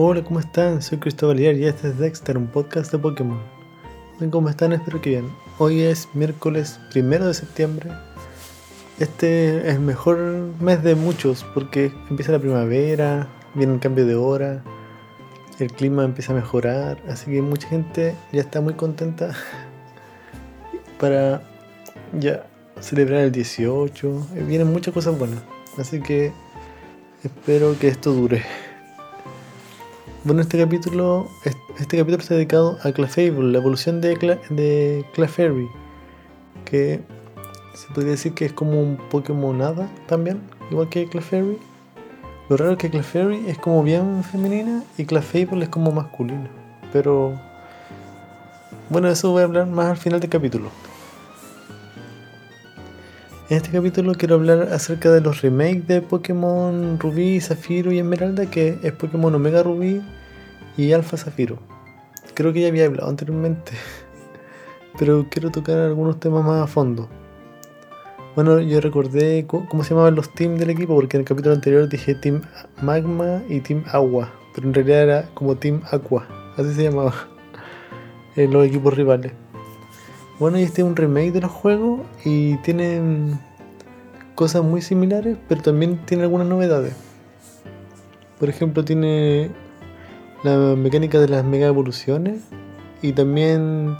Hola, ¿cómo están? Soy Cristóbal y este es Dexter, un podcast de Pokémon. ¿Cómo están? Espero que bien. Hoy es miércoles primero de septiembre. Este es el mejor mes de muchos porque empieza la primavera, viene el cambio de hora, el clima empieza a mejorar, así que mucha gente ya está muy contenta para ya celebrar el 18. Vienen muchas cosas buenas, así que espero que esto dure. Bueno, este capítulo, este capítulo está dedicado a Clefable, la evolución de, de Clefairy, que se podría decir que es como un Pokémon nada también, igual que Clefairy. Lo raro es que Clefairy es como bien femenina y Clefable es como masculino. Pero bueno, eso voy a hablar más al final del capítulo. En este capítulo quiero hablar acerca de los remakes de Pokémon Rubí, Zafiro y Esmeralda, que es Pokémon Omega Rubí y Alpha Zafiro. Creo que ya había hablado anteriormente, pero quiero tocar algunos temas más a fondo. Bueno, yo recordé cómo se llamaban los teams del equipo, porque en el capítulo anterior dije Team Magma y Team Agua, pero en realidad era como Team Aqua, así se llamaba los equipos rivales. Bueno, y este es un remake de los juegos y tienen cosas muy similares, pero también tiene algunas novedades. Por ejemplo, tiene la mecánica de las mega evoluciones y también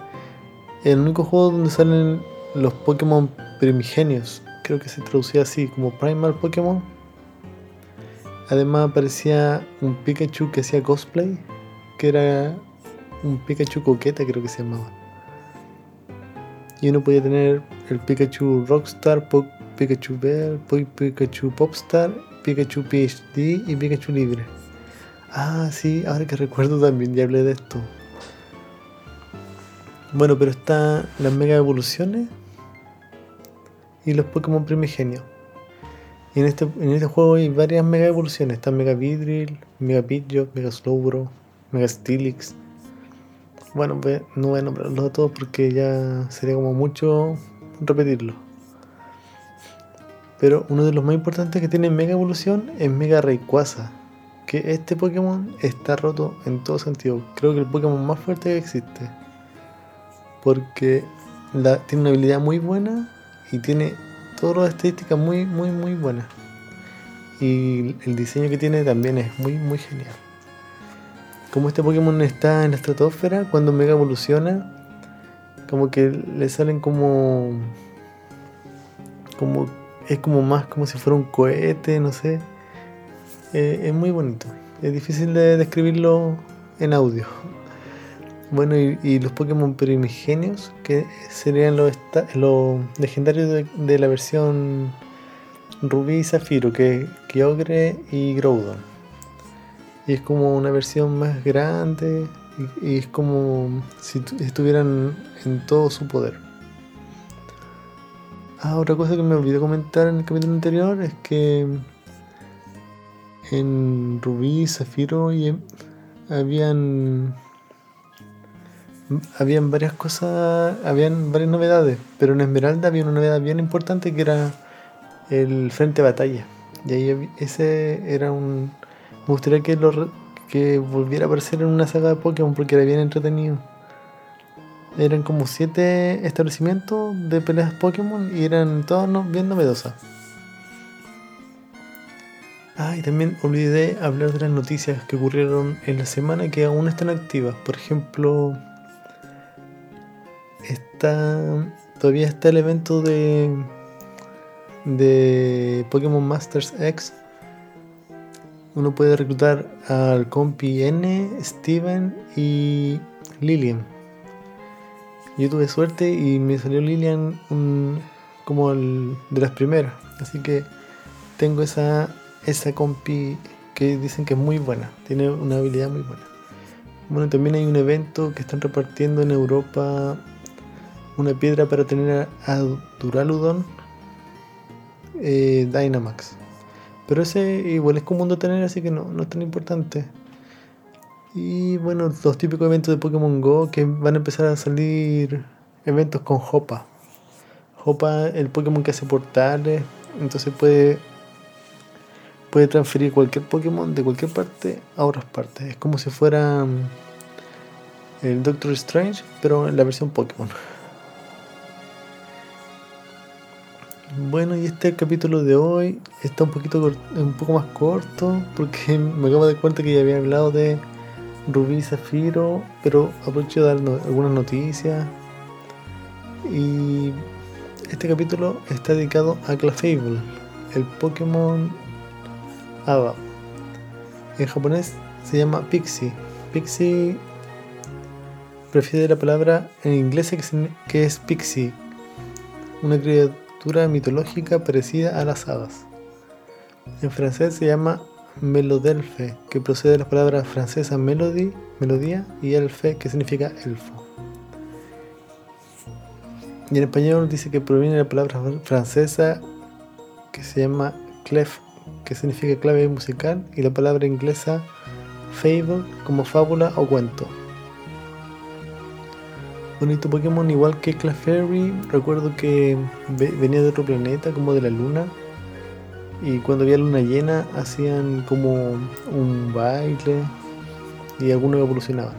el único juego donde salen los Pokémon primigenios. Creo que se traducía así como Primal Pokémon. Además aparecía un Pikachu que hacía cosplay, que era un Pikachu coqueta creo que se llamaba y uno podía tener el Pikachu Rockstar, Pikachu Bell, Pikachu Popstar, Pikachu PhD y Pikachu Libre. Ah, sí, ahora que recuerdo también ya hablé de esto. Bueno, pero están las mega evoluciones y los Pokémon primigenios. Y en este, en este juego hay varias mega evoluciones. Está Mega Vidril, Mega Pidgeot, Mega Slowbro, Mega Steelix, bueno, no voy a nombrarlos a todos porque ya sería como mucho repetirlo. Pero uno de los más importantes que tiene Mega Evolución es Mega Rayquaza. Que este Pokémon está roto en todo sentido. Creo que el Pokémon más fuerte que existe. Porque tiene una habilidad muy buena y tiene todas las estadísticas muy, muy, muy buenas. Y el diseño que tiene también es muy, muy genial como este Pokémon está en la estratosfera, cuando Mega evoluciona, como que le salen como. como. Es como más como si fuera un cohete, no sé. Eh, es muy bonito. Es difícil de describirlo en audio. Bueno, y, los Pokémon primigenios, que serían los, los legendarios de, la versión Rubí y Zafiro, que Kyogre y Groudon. Y es como una versión más grande y, es como si estuvieran en todo su poder. Ah, otra cosa que me olvidé comentar en el capítulo anterior es que en Rubí, Zafiro y habían habían varias cosas, habían varias novedades, pero en Esmeralda había una novedad bien importante que era el frente de batalla. Y ahí ese era un me gustaría que, lo, que volviera a aparecer en una saga de Pokémon porque era bien entretenido. Eran como siete establecimientos de peleas Pokémon y eran todos bien novedosas. Ah, y también olvidé hablar de las noticias que ocurrieron en la semana que aún están activas. Por ejemplo, está todavía está el evento de de Pokémon Masters X uno puede reclutar al compi N, Steven y Lilian. Yo tuve suerte y me salió Lilian como el, de las primeras. Así que tengo esa, esa compi que dicen que es muy buena. Tiene una habilidad muy buena. Bueno, también hay un evento que están repartiendo en Europa una piedra para tener a, Duraludon eh, Dynamax. Pero ese igual es común de tener, así que no, no es tan importante. Y bueno, los típicos eventos de Pokémon Go que van a empezar a salir eventos con Hopa. Hopa, el Pokémon que hace portales, entonces puede puede transferir cualquier Pokémon de cualquier parte a otras partes. Es como si fuera mm, el Doctor Strange, pero en la versión Pokémon. Bueno, y este capítulo de hoy está un poquito un poco más corto porque me acabo de dar cuenta que ya había hablado de Rubí Zafiro, pero aprovecho de dar algunas noticias. Y este capítulo está dedicado a Clefable, el Pokémon Ava. En japonés se llama Pixie. Pixie prefiere la palabra en inglés que es Pixie, una criatura mitológica parecida a las hadas. En francés se llama Melodelfe, que procede de las palabras francesas melody, melodía, y elfe, que significa elfo. Y en español dice que proviene de la palabra francesa que se llama clef, que significa clave musical, y la palabra inglesa fable, como fábula o cuento bonito Pokémon, igual que Clefairy. Recuerdo que venía de otro planeta, como de la luna. Y cuando había luna llena, hacían como un baile y algunos evolucionaban.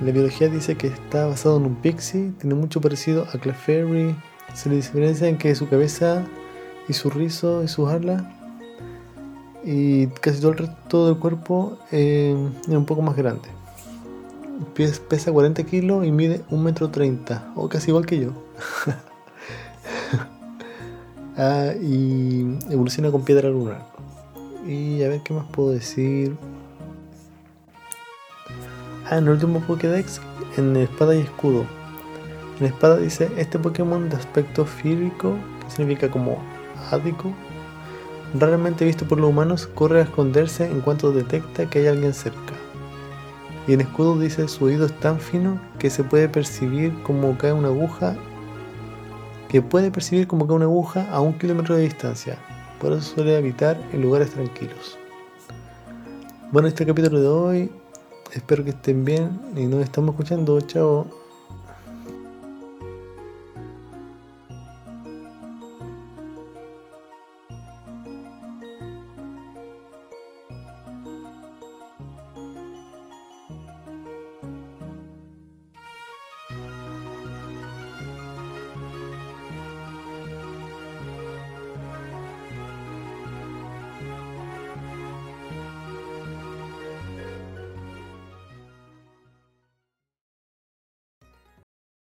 La biología dice que está basado en un pixie, tiene mucho parecido a Clefairy. Se le diferencia en que su cabeza y su rizo y sus alas y casi todo el resto del cuerpo eh, es un poco más grande pesa 40 kilos y mide 1 metro 30, o casi igual que yo. ah, y evoluciona con piedra lunar. Y a ver qué más puedo decir. Ah, en el último Pokédex, en espada y escudo. En espada dice, este Pokémon de aspecto fírico, que significa como ático, raramente visto por los humanos, corre a esconderse en cuanto detecta que hay alguien cerca. Y en escudo dice su oído es tan fino que se puede percibir como cae una aguja, que puede percibir como cae una aguja a un kilómetro de distancia. Por eso suele habitar en lugares tranquilos. Bueno, este capítulo de hoy, espero que estén bien y nos estamos escuchando. Chao.